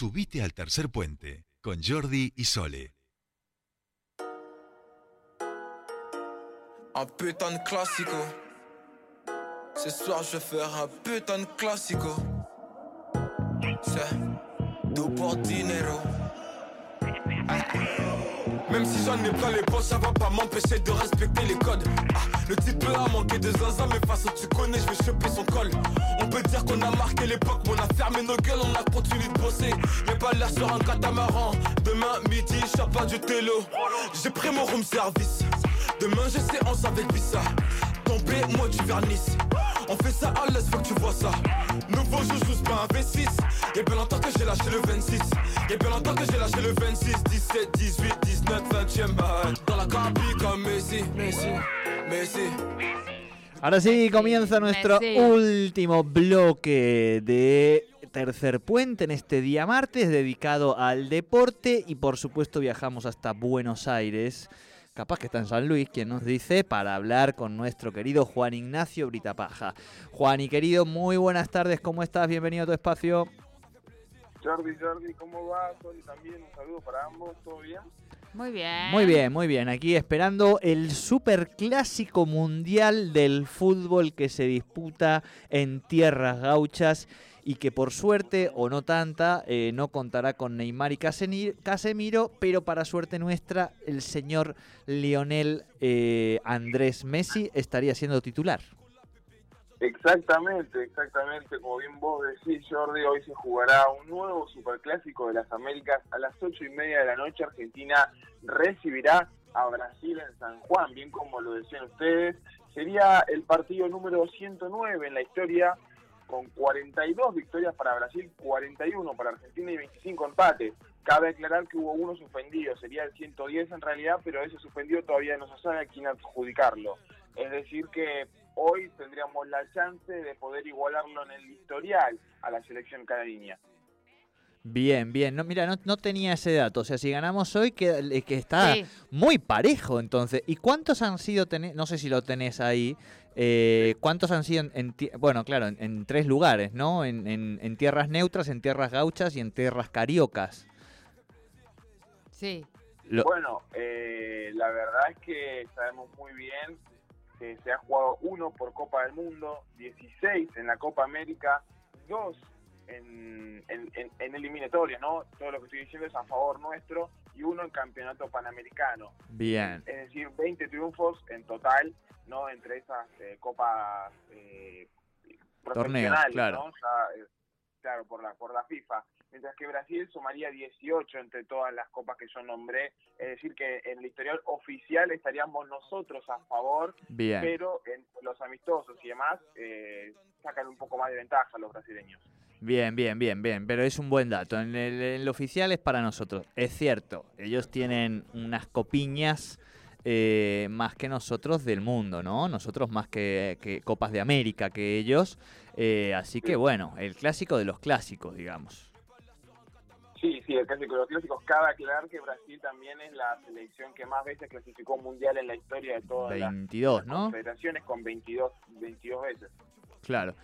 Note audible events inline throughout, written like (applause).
Subite al tercer puente con Jordi y Sole. Un putain de clásico. Ce soir je vais faire un putain de clásico. C'est tout pour dinero. Même si j'en ai plein les poches, ça va pas m'empêcher de respecter les codes. Ah, le type là a manqué de zinzin, mais face tu connais, je vais choper son col. On peut dire qu'on a marqué l'époque, mais on a fermé nos gueules, on a continué de bosser. Y'a pas l'air sur un catamaran. Demain midi, je pas du télo. J'ai pris mon room service. Demain j'ai séance avec Vissa. Tombé, moi du vernis. On fait ça à l'aise, faut que tu vois ça. Nouveau joujou, c'est pas un V6. Y'a bien longtemps que j'ai lâché le 26. Y'a bien longtemps que j'ai lâché le 26, 17, 18, 19, 20ème balle. Dans la capi comme Messi, Messi, Messi. Ahora sí, comienza nuestro Messi. último bloque de Tercer Puente en este día martes dedicado al deporte y por supuesto viajamos hasta Buenos Aires, capaz que está en San Luis, quien nos dice, para hablar con nuestro querido Juan Ignacio Britapaja. Juan y querido, muy buenas tardes, ¿cómo estás? Bienvenido a tu espacio. Jordi, Jordi, ¿cómo va? Soli también, un saludo para ambos, ¿todo bien? Muy bien. Muy bien, muy bien. Aquí esperando el superclásico mundial del fútbol que se disputa en tierras gauchas y que por suerte o no tanta eh, no contará con Neymar y Casemiro, pero para suerte nuestra el señor Lionel eh, Andrés Messi estaría siendo titular. Exactamente, exactamente, como bien vos decís, Jordi, hoy se jugará un nuevo superclásico de las Américas a las ocho y media de la noche. Argentina recibirá a Brasil en San Juan, bien como lo decían ustedes. Sería el partido número 109 en la historia, con 42 victorias para Brasil, 41 para Argentina y 25 empates. Cabe aclarar que hubo uno suspendido, sería el 110 en realidad, pero ese suspendido todavía no se sabe a quién adjudicarlo. Es decir que hoy tendríamos la chance de poder igualarlo en el historial a la selección canareña. Bien, bien. No, mira, no, no tenía ese dato. O sea, si ganamos hoy, que, que está Sí. muy parejo entonces. ¿Y cuántos han sido, no sé si lo tenés ahí, eh, cuántos han sido, en, en bueno, claro, en, en tres lugares, ¿no? En, en- en tierras neutras, en tierras gauchas y en tierras cariocas. Sí. Lo- Bueno, eh, la verdad es que sabemos muy bien que se ha jugado uno por Copa del Mundo, 16 en la Copa América, dos en, en, en- en eliminatorias, ¿no? Todo lo que estoy diciendo es a favor nuestro, y uno en Campeonato Panamericano. bien. es decir, 20 triunfos en total, ¿no? Entre esas eh, copas eh, profesionales, claro. ¿no? Eh, claro, por la, por la FIFA. Mientras que Brasil sumaría 18 entre todas las copas que yo nombré. Es decir, que en el historial oficial estaríamos nosotros a favor, Bien. pero en los amistosos y demás eh, sacan un poco más de ventaja los brasileños. Bien, bien, bien, bien, pero es un buen dato. En el, en el oficial es para nosotros. Es cierto, ellos tienen unas copiñas eh, más que nosotros del mundo, ¿no? Nosotros más que, que Copas de América que ellos. Eh, así que bueno, el clásico de los clásicos, digamos. Sí, sí, el clásico de los clásicos. Cabe aclarar que Brasil también es la selección que más veces clasificó mundial en la historia de todas las 22, ¿no? confederaciones con 22, 22 veces. Claro.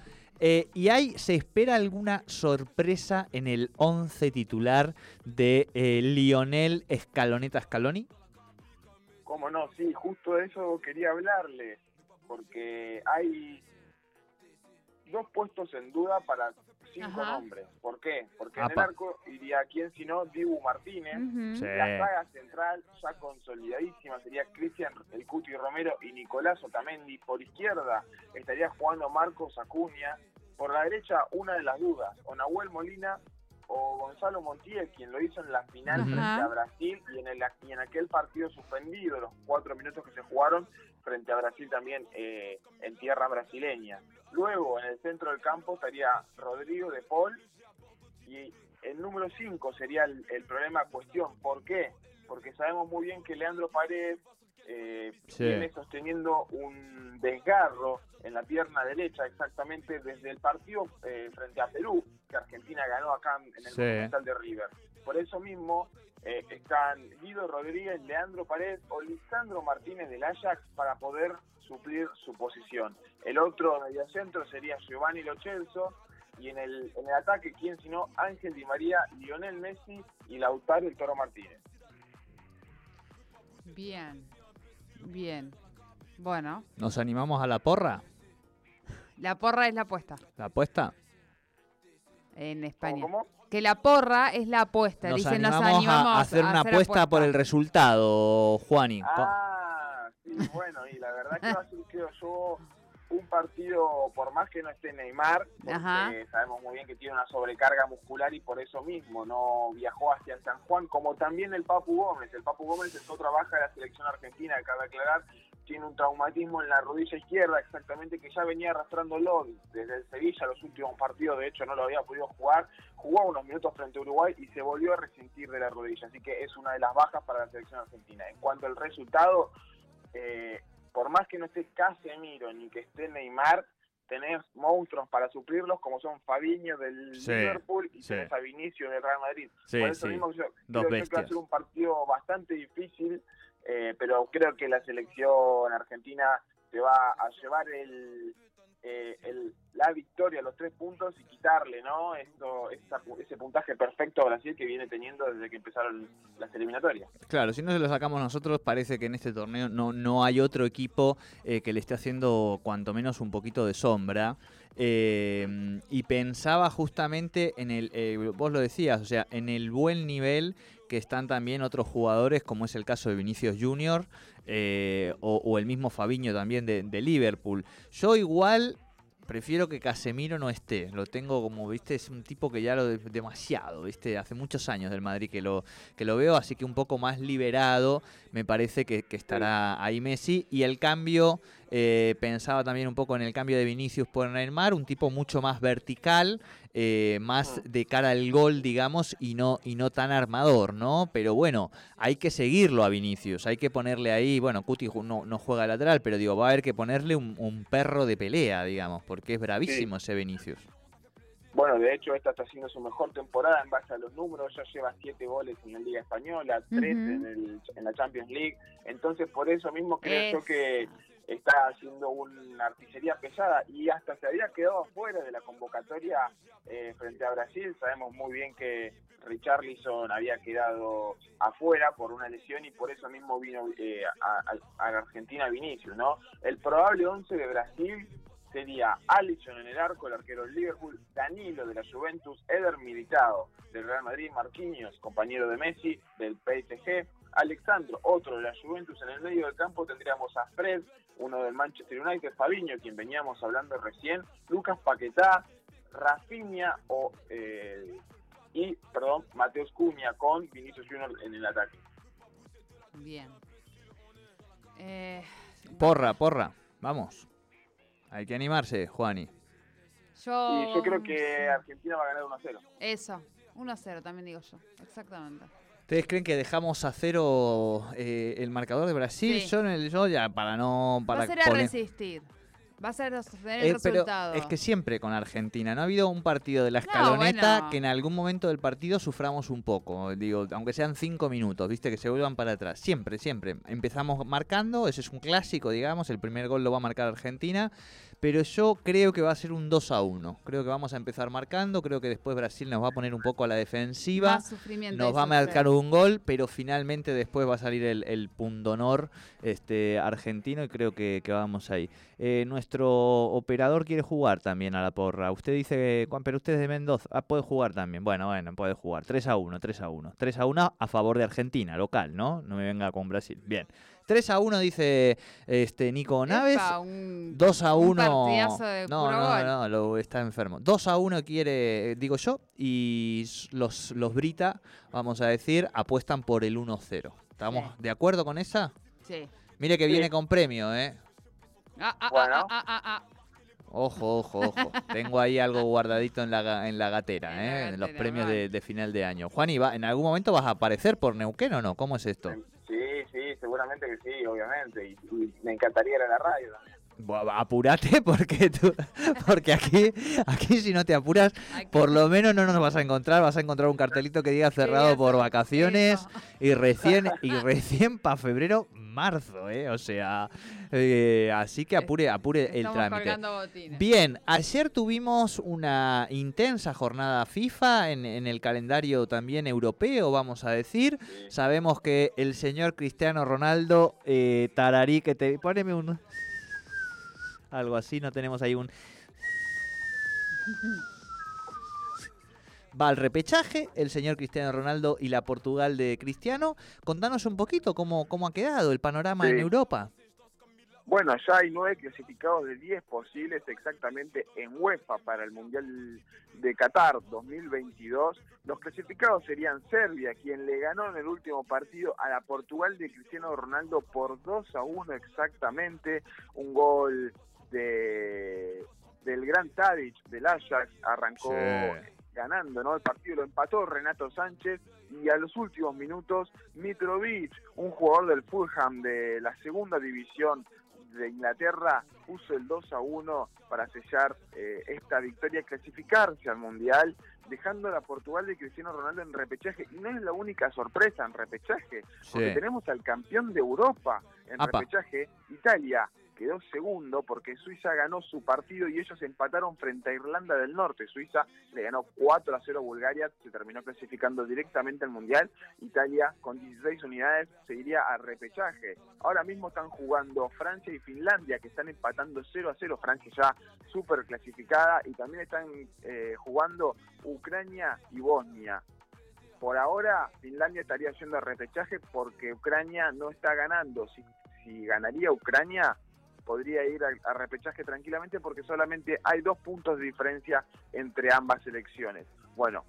Eh, ¿Y hay, se espera alguna sorpresa en el 11 titular de eh, Lionel Escaloneta Scaloni? ¿Cómo no? Sí, justo de eso quería hablarle, porque hay dos puestos en duda para cinco Ajá. nombres. ¿Por qué? Porque en el arco iría quién sino Dibu Martínez. Sí. La saga central ya consolidadísima sería Cristian El Cuti Romero y Nicolás Otamendi. Por izquierda estaría jugando Marcos Acuña. Por la derecha, una de las dudas, o Nahuel Molina o Gonzalo Montiel, quien lo hizo en la final frente a. Brasil y en, el, y en aquel partido suspendido, los cuatro minutos que se jugaron frente a Brasil también eh, en tierra brasileña. Luego, en el centro del campo estaría Rodrigo de Paul y el número 5 sería el, el problema cuestión. ¿Por qué? Porque sabemos muy bien que Leandro Paredes eh, Sí. viene sosteniendo un desgarro en la pierna derecha exactamente desde el partido eh, frente a Perú, que Argentina ganó acá en el Sí. Monumental de River. Por eso mismo eh, están Guido Rodríguez, Leandro Paredes o Lisandro Martínez del Ajax para poder suplir su posición. El otro mediocentro sería Giovanni Lochelso Y en el, en el ataque, ¿quién sino Ángel Di María, Lionel Messi y Lautaro el Toro Martínez? Bien. Bien. Bueno, ¿Nos animamos a la porra? la porra es la apuesta ¿La apuesta? En ¿Cómo, España. cómo? Que la porra es la apuesta. Nos Dicen, animamos, nos animamos a hacer una apuesta por el resultado, Juani. Ah, sí, bueno, y la verdad que va a ser, creo yo, un partido, por más que no esté Neymar, porque sabemos muy bien que tiene una sobrecarga muscular y por eso mismo no viajó hacia San Juan, como también el Papu Gómez. El Papu Gómez es otra baja de la selección argentina, cabe aclarar, tiene un traumatismo en la rodilla izquierda, exactamente, que ya venía arrastrándolo desde el Sevilla los últimos partidos, de hecho no lo había podido jugar, jugó unos minutos frente a Uruguay y se volvió a resentir de la rodilla, así que es una de las bajas para la selección argentina. En cuanto al resultado, eh, por más que no esté Casemiro ni que esté Neymar, tenés monstruos para suplirlos como son Fabiño del Sí, Liverpool y sí. tenés a Vinicio del Real Madrid. Sí, por eso sí. mismo yo Dos creo que va a ser un partido bastante difícil, eh, pero creo que la selección argentina se va a llevar el, eh, el- la victoria, los tres puntos y quitarle no Esto, esa- ese puntaje perfecto a Brasil que viene teniendo desde que empezaron las eliminatorias. Claro, si no se lo sacamos nosotros, parece que en este torneo no, no hay otro equipo eh, que le esté haciendo cuanto menos un poquito de sombra. Eh, y pensaba justamente en el, eh, vos lo decías, o sea, en el buen nivel que están también otros jugadores, como es el caso de Vinicius Junior eh, o, el mismo Fabiño también de, Liverpool. Yo igual prefiero que Casemiro no esté. Lo tengo como, viste, es un tipo que ya lo de- demasiado, viste, hace muchos años del Madrid que lo, que lo veo, así que un poco más liberado me parece que, que estará ahí Messi. Y el cambio, eh, pensaba también un poco en el cambio de Vinicius por Neymar, un tipo mucho más vertical, eh, más de cara al gol, digamos, y no, y no tan armador, ¿no? Pero bueno, hay que seguirlo a Vinicius, hay que ponerle ahí, bueno, Cuti no, no juega lateral, pero digo, va a haber que ponerle un, un perro de pelea, digamos, porque es bravísimo ese Vinicius. Bueno, de hecho, esta está haciendo su mejor temporada en base a los números. Ya lleva siete goles en la Liga Española, tres en, el, en la Champions League. Entonces, por eso mismo creo yo que está haciendo una artillería pesada y hasta se había quedado afuera de la convocatoria eh, frente a Brasil. Sabemos muy bien que Richarlison había quedado afuera por una lesión y por eso mismo vino eh, a, a- a Argentina Vinicius, ¿no? El probable 11 de Brasil sería Alisson en el arco, el arquero del Liverpool, Danilo de la Juventus, Eder Militao del Real Madrid, Marquinhos, compañero de Messi del PSG, Alexandro, otro de la Juventus en el medio del campo, tendríamos a Fred, uno del Manchester United, Fabiño, quien veníamos hablando recién, Lucas Paquetá, Rafinha o eh, y, perdón, Mateus Cuña con Vinicius Junior en el ataque. Bien. Eh, Porra, porra, vamos. Hay que animarse, Juani. yo, Y yo creo que. Argentina va a ganar 1-0. Eso, 1 a 0 también digo yo. Exactamente. ¿Ustedes creen que dejamos a cero eh, el marcador de Brasil? Sí. Yo, en el- yo ya, para no... Para Va a ser a resistir. Va a ser el Eh, pero resultado. es que siempre con Argentina, no ha habido un partido de la escaloneta bueno. que en algún momento del partido suframos un poco, digo, aunque sean cinco minutos, viste, que se vuelvan para atrás. Siempre, siempre. Empezamos marcando, ese es un clásico, digamos, el primer gol lo va a marcar Argentina, pero yo creo que va a ser un 2 a 1. Creo que vamos a empezar marcando, creo que después Brasil nos va a poner un poco a la defensiva. Nos va a marcar un gol, pero finalmente después va a salir el, el pundonor este, argentino y creo que, que vamos ahí. Eh, nuestro operador quiere jugar también a la porra. Usted dice, Juan, pero usted es de Mendoza. Ah, puede jugar también. Bueno, bueno, puede jugar. 3 a 1, 3 a 1. 3 a 1 a favor de Argentina, local, ¿no? No me venga con Brasil. Bien. 3 a 1 dice este Nico Naves. Epa, un- 2 a un 1. partidazo de No, puro no, gol. no, lo, está enfermo. 2 a 1 quiere, digo yo, y los, los Brita, vamos a decir, apuestan por el 1-0. ¿Estamos Sí. de acuerdo con esa? Sí. Mire que Sí. viene con premio, ¿eh? Ah, ah, Bueno. ah, ah, ah, ah. Ojo, ojo, ojo. (laughs) Tengo ahí algo guardadito en la, ga- en la gatera, En la ¿eh? En los gatera, premios de, de final de año. Juan, ¿y va- ¿en algún momento vas a aparecer por Neuquén o no? ¿Cómo es esto? Sí, sí, seguramente que sí, obviamente. Y, y me encantaría ir a la radio también. Buah, apurate (laughs) porque tú, porque aquí, aquí si no te apuras, por lo menos no nos vas a encontrar, vas a encontrar un cartelito que diga cerrado por vacaciones y recién y recién para febrero marzo, ¿eh? O sea, eh, así que apure, apure el trámite. Bien, ayer tuvimos una intensa jornada FIFA en, en el calendario también europeo, vamos a decir. Sabemos que el señor Cristiano Ronaldo, eh, tararí, que te... Poneme un... Algo así, no tenemos ahí un... (laughs) Va al repechaje el señor Cristiano Ronaldo y la Portugal de Cristiano. Contanos un poquito cómo, cómo ha quedado el panorama en. Europa. Bueno, ya hay nueve clasificados de 10 posibles exactamente en UEFA para el Mundial de Qatar 2022. Los clasificados serían Serbia, quien le ganó en el último partido a la Portugal de Cristiano Ronaldo por 2 a 1 exactamente. Un gol de del Gran Tadic del Ajax arrancó ganando, ¿no? El partido lo empató Renato Sánchez y a los últimos minutos Mitrovic, un jugador del Fulham de la segunda división de Inglaterra, puso el 2 a 1 para sellar eh, esta victoria y clasificarse al Mundial, dejando a Portugal de Cristiano Ronaldo en repechaje. Y no es la única sorpresa en repechaje, porque tenemos al campeón de Europa en Apa. repechaje, Italia. Quedó segundo porque Suiza ganó su partido y ellos empataron frente a Irlanda del Norte. Suiza le ganó 4 a 0 a Bulgaria, se terminó clasificando directamente al Mundial. Italia con 16 unidades seguiría a repechaje. Ahora mismo están jugando Francia y Finlandia que están empatando 0 a 0. Francia ya súper clasificada y también están eh, jugando Ucrania y Bosnia. Por ahora Finlandia estaría yendo a repechaje porque Ucrania no está ganando. Si, si ganaría Ucrania podría ir a, a repechaje tranquilamente porque solamente hay dos puntos de diferencia entre ambas selecciones. Bueno,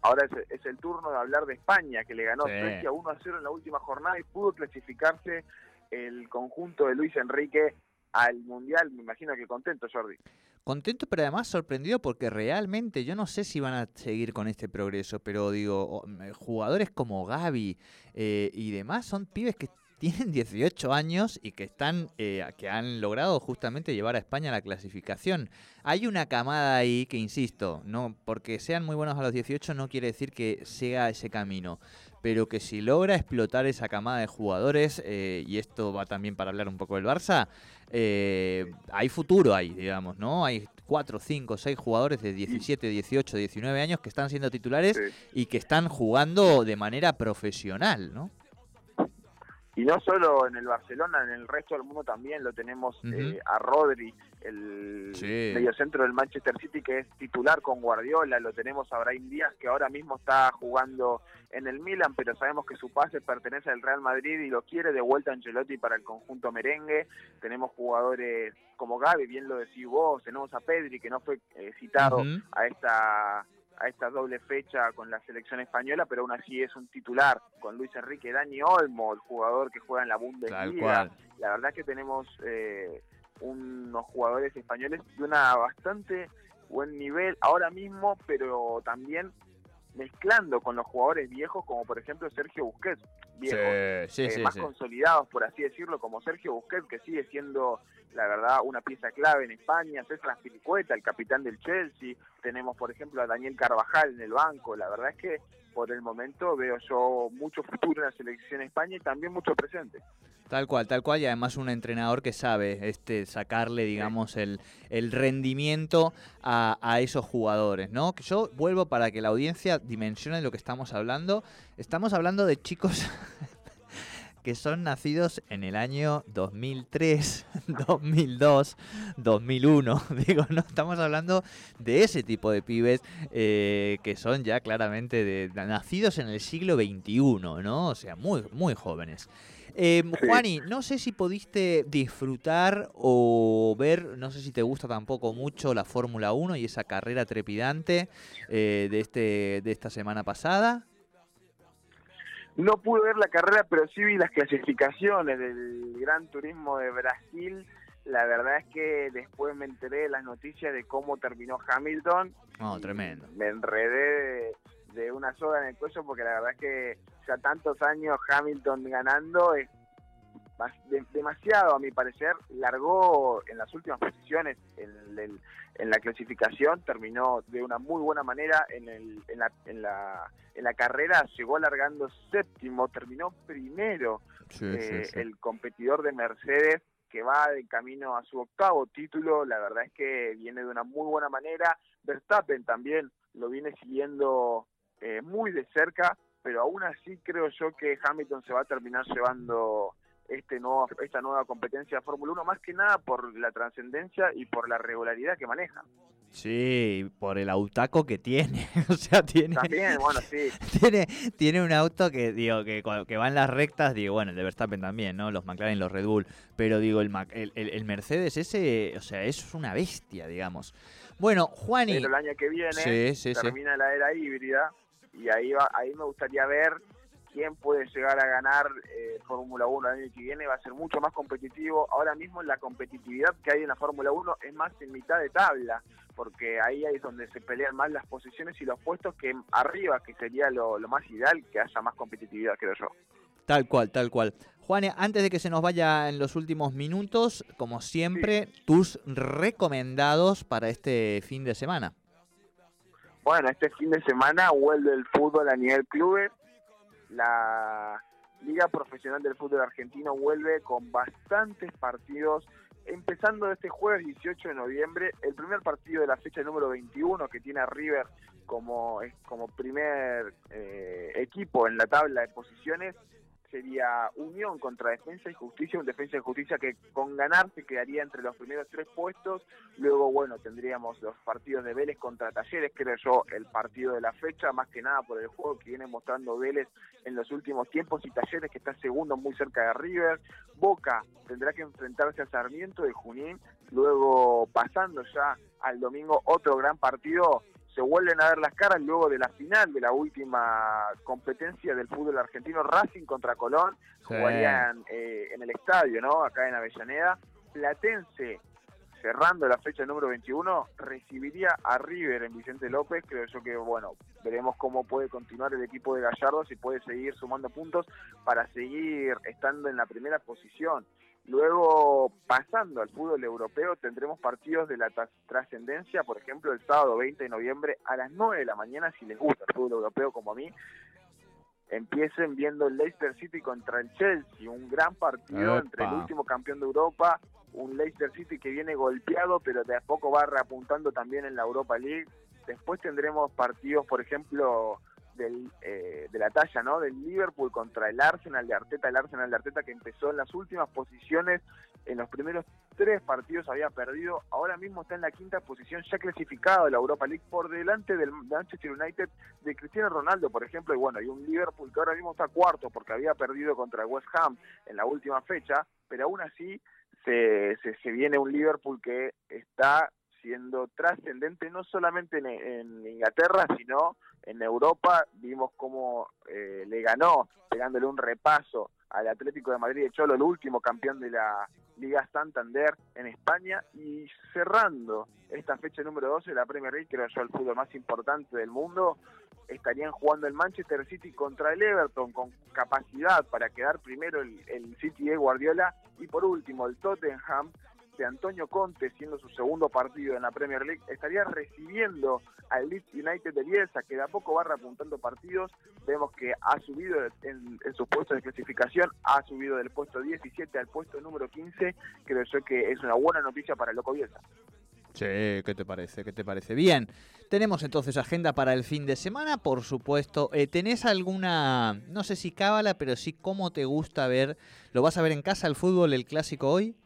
ahora es, es el turno de hablar de España, que le ganó Sí. Suecia 1 a 0 en la última jornada y pudo clasificarse el conjunto de Luis Enrique al Mundial. Me imagino que contento, Jordi. Contento, pero además sorprendido porque realmente yo no sé si van a seguir con este progreso, pero digo, o- m- jugadores como Gaby eh, y demás son pibes que tienen 18 años y que están eh, que han logrado justamente llevar a España a la clasificación. Hay una camada ahí que insisto, no porque sean muy buenos a los 18 no quiere decir que sea ese camino, pero que si logra explotar esa camada de jugadores eh, y esto va también para hablar un poco del Barça, eh, hay futuro ahí, digamos, ¿no? Hay 4, 5, 6 jugadores de 17, 18, 19 años que están siendo titulares y que están jugando de manera profesional, ¿no? Y no solo en el Barcelona, en el resto del mundo también lo tenemos eh, a Rodri, el Sí. mediocentro del Manchester City que es titular con Guardiola, lo tenemos a Brahim Díaz que ahora mismo está jugando en el Milan, pero sabemos que su pase pertenece al Real Madrid y lo quiere de vuelta Ancelotti para el conjunto merengue. Tenemos jugadores como Gaby, bien lo decís vos, tenemos a Pedri que no fue eh, citado a esta a esta doble fecha con la selección española, pero aún así es un titular con Luis Enrique, Dani Olmo, el jugador que juega en la Bundesliga. La verdad es que tenemos eh, unos jugadores españoles de una bastante buen nivel ahora mismo, pero también mezclando con los jugadores viejos, como por ejemplo Sergio Busquets, viejos, Sí, eh, sí, más consolidados, por así decirlo, como Sergio Busquets, que sigue siendo, la verdad, una pieza clave en España, César Filicueta, el capitán del Chelsea, tenemos, por ejemplo, a Daniel Carvajal en el banco, la verdad es que por el momento veo yo mucho futuro en la selección de España y también mucho presente. Tal cual, tal cual, y además un entrenador que sabe este sacarle, digamos, el, el rendimiento a, a esos jugadores, ¿no? Que yo vuelvo para que la audiencia dimensione lo que estamos hablando. Estamos hablando de chicos que son nacidos en el año 2003, 2002, 2001. Digo, no estamos hablando de ese tipo de pibes eh, que son ya claramente de, nacidos en el siglo XXI, ¿no? O sea, muy, muy jóvenes. Eh. Juani, no sé si pudiste disfrutar o ver, no sé si te gusta tampoco mucho la Fórmula 1 y esa carrera trepidante eh, de, este, de esta semana pasada. No pude ver la carrera, pero sí vi las clasificaciones del Gran Turismo de Brasil. La verdad es que después me enteré de las noticias de cómo terminó Hamilton. No, y tremendo. Me enredé de, de una soga en el cuello porque la verdad es que ya tantos años Hamilton ganando es de- demasiado a mi parecer, largó en las últimas posiciones en, el- en la clasificación, terminó de una muy buena manera en, el- en, la, en, la, en la carrera, llegó largando séptimo, terminó primero Sí, eh, sí, sí. el competidor de Mercedes que va de camino a su octavo título, la verdad es que viene de una muy buena manera, Verstappen también lo viene siguiendo eh, muy de cerca, pero aún así creo yo que Hamilton se va a terminar llevando este nuevo, esta nueva competencia de Fórmula 1, más que nada por la trascendencia y por la regularidad que maneja. Sí, por el autaco que tiene. (laughs) o sea, tiene, También, bueno, sí, (laughs) tiene, tiene un auto que digo que, que va en las rectas, digo, bueno, el de Verstappen también, ¿no? Los McLaren, los Red Bull, pero digo, el, el, el- Mercedes ese, o sea, eso es una bestia, digamos. Bueno, Juani, pero el año que viene sí, sí, sí. termina la era híbrida y ahí va, ahí me gustaría ver quién puede llegar a ganar eh, Fórmula 1 el año que viene, va a ser mucho más competitivo. Ahora mismo la competitividad que hay en la Fórmula 1 es más en mitad de tabla, porque ahí es donde se pelean más las posiciones y los puestos que arriba, que sería lo, lo más ideal, que haya más competitividad, creo yo. Tal cual, tal cual. Juane, antes de que se nos vaya en los últimos minutos, como siempre, tus recomendados para este fin de semana. Bueno, este fin de semana vuelve el fútbol a nivel clubes. La Liga Profesional del Fútbol Argentino vuelve con bastantes partidos. Empezando este jueves 18 de noviembre, el primer partido de la fecha número 21 que tiene a River como, como primer eh, equipo en la tabla de posiciones sería Unión contra Defensa y Justicia, un Defensa y Justicia que con ganar se quedaría entre los primeros tres puestos. Luego, bueno, tendríamos los partidos de Vélez contra Talleres, creo yo, el partido de la fecha, más que nada por el juego que viene mostrando Vélez en los últimos tiempos y Talleres que está segundo muy cerca de River. Boca tendrá que enfrentarse a Sarmiento de Junín. Luego, pasando ya al domingo, otro gran partido se vuelven a ver las caras luego de la final de la última competencia del fútbol argentino, Racing contra Colón, Sí. jugarían eh, en el estadio, ¿no? Acá en Avellaneda. Platense, cerrando la fecha número 21, recibiría a River en Vicente López. Creo yo que, bueno, veremos cómo puede continuar el equipo de Gallardo, si puede seguir sumando puntos para seguir estando en la primera posición. Luego, pasando al fútbol europeo, tendremos partidos de la tras- trascendencia, por ejemplo, el sábado 20 de noviembre a las 9 de la mañana, si les gusta el fútbol europeo como a mí, empiecen viendo el Leicester City contra el Chelsea, un gran partido Epa. entre el último campeón de Europa, un Leicester City que viene golpeado, pero de a poco va reapuntando también en la Europa League. Después tendremos partidos, por ejemplo, del, eh, de la talla, ¿no? Del Liverpool contra el Arsenal de Arteta, el Arsenal de Arteta que empezó en las últimas posiciones, en los primeros tres partidos había perdido, ahora mismo está en la quinta posición, ya clasificado a la Europa League por delante del Manchester United de Cristiano Ronaldo, por ejemplo, y bueno, y un Liverpool que ahora mismo está cuarto porque había perdido contra West Ham en la última fecha, pero aún así se, se, se viene un Liverpool que está siendo trascendente no solamente en, Inglaterra, sino en Europa. Vimos cómo eh, le ganó, pegándole un repaso al Atlético de Madrid de Cholo, el último campeón de la Liga Santander en España, y cerrando esta fecha número 12 de la Premier League, creo yo el fútbol más importante del mundo, estarían jugando el Manchester City contra el Everton con capacidad para quedar primero el, el City de Guardiola y por último el Tottenham Antonio Conte siendo su segundo partido en la Premier League estaría recibiendo al Leeds United de Bielsa que de a poco va repuntando partidos vemos que ha subido en, en sus puestos de clasificación ha subido del puesto 17 al puesto número 15 creo yo que es una buena noticia para el Loco Bielsa Sí, ¿qué te parece? ¿Qué te parece? Bien, tenemos entonces agenda para el fin de semana, por supuesto. Eh, ¿Tenés alguna, no sé si cábala, pero sí cómo te gusta ver? ¿Lo vas a ver en casa el fútbol, el clásico hoy?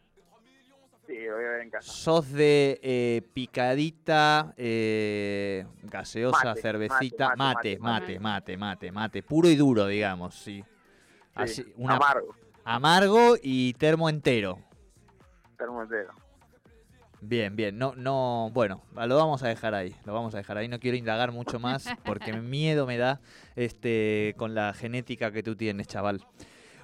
Sí lo voy a ver en casa ¿Sos de eh, picadita, eh, gaseosa, Mate, cervecita? mate, Mate, mate, mate, mate, mate, mate, puro y duro, digamos, sí. Sí, Así, una- amargo amargo y termo entero. termo entero. Bien, bien. No, no, bueno, lo vamos a dejar ahí. Lo vamos a dejar ahí. No quiero indagar mucho más porque (laughs) miedo me da este con la genética que tú tienes, chaval.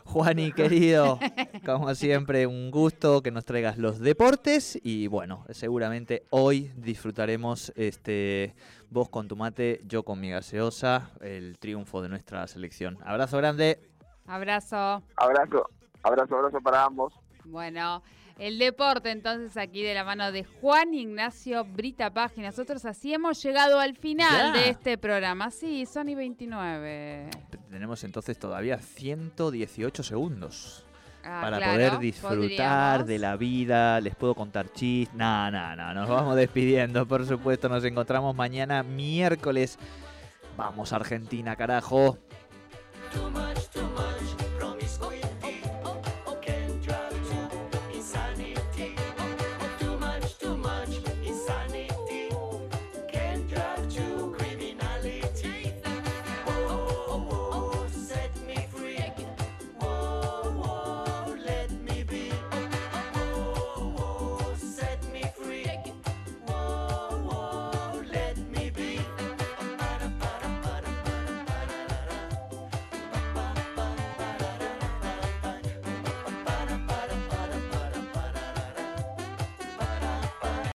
Juani, (laughs) querido, como siempre, un gusto que nos traigas los deportes y bueno, seguramente hoy disfrutaremos este vos con tu mate, yo con mi gaseosa, el triunfo de nuestra selección. Abrazo grande. Abrazo. abrazo Abrazo, abrazo para ambos. Bueno, el deporte entonces aquí de la mano de Juan Ignacio Brita Paz. Y nosotros así hemos llegado al final Ya. de este programa. Sí, Sony 29. Tenemos entonces todavía 118 segundos Ah, para claro, poder disfrutar podríamos. de la vida. Les puedo contar chistes. No, no, no. Nos vamos despidiendo, por supuesto. Nos encontramos mañana miércoles. Vamos, Argentina, carajo.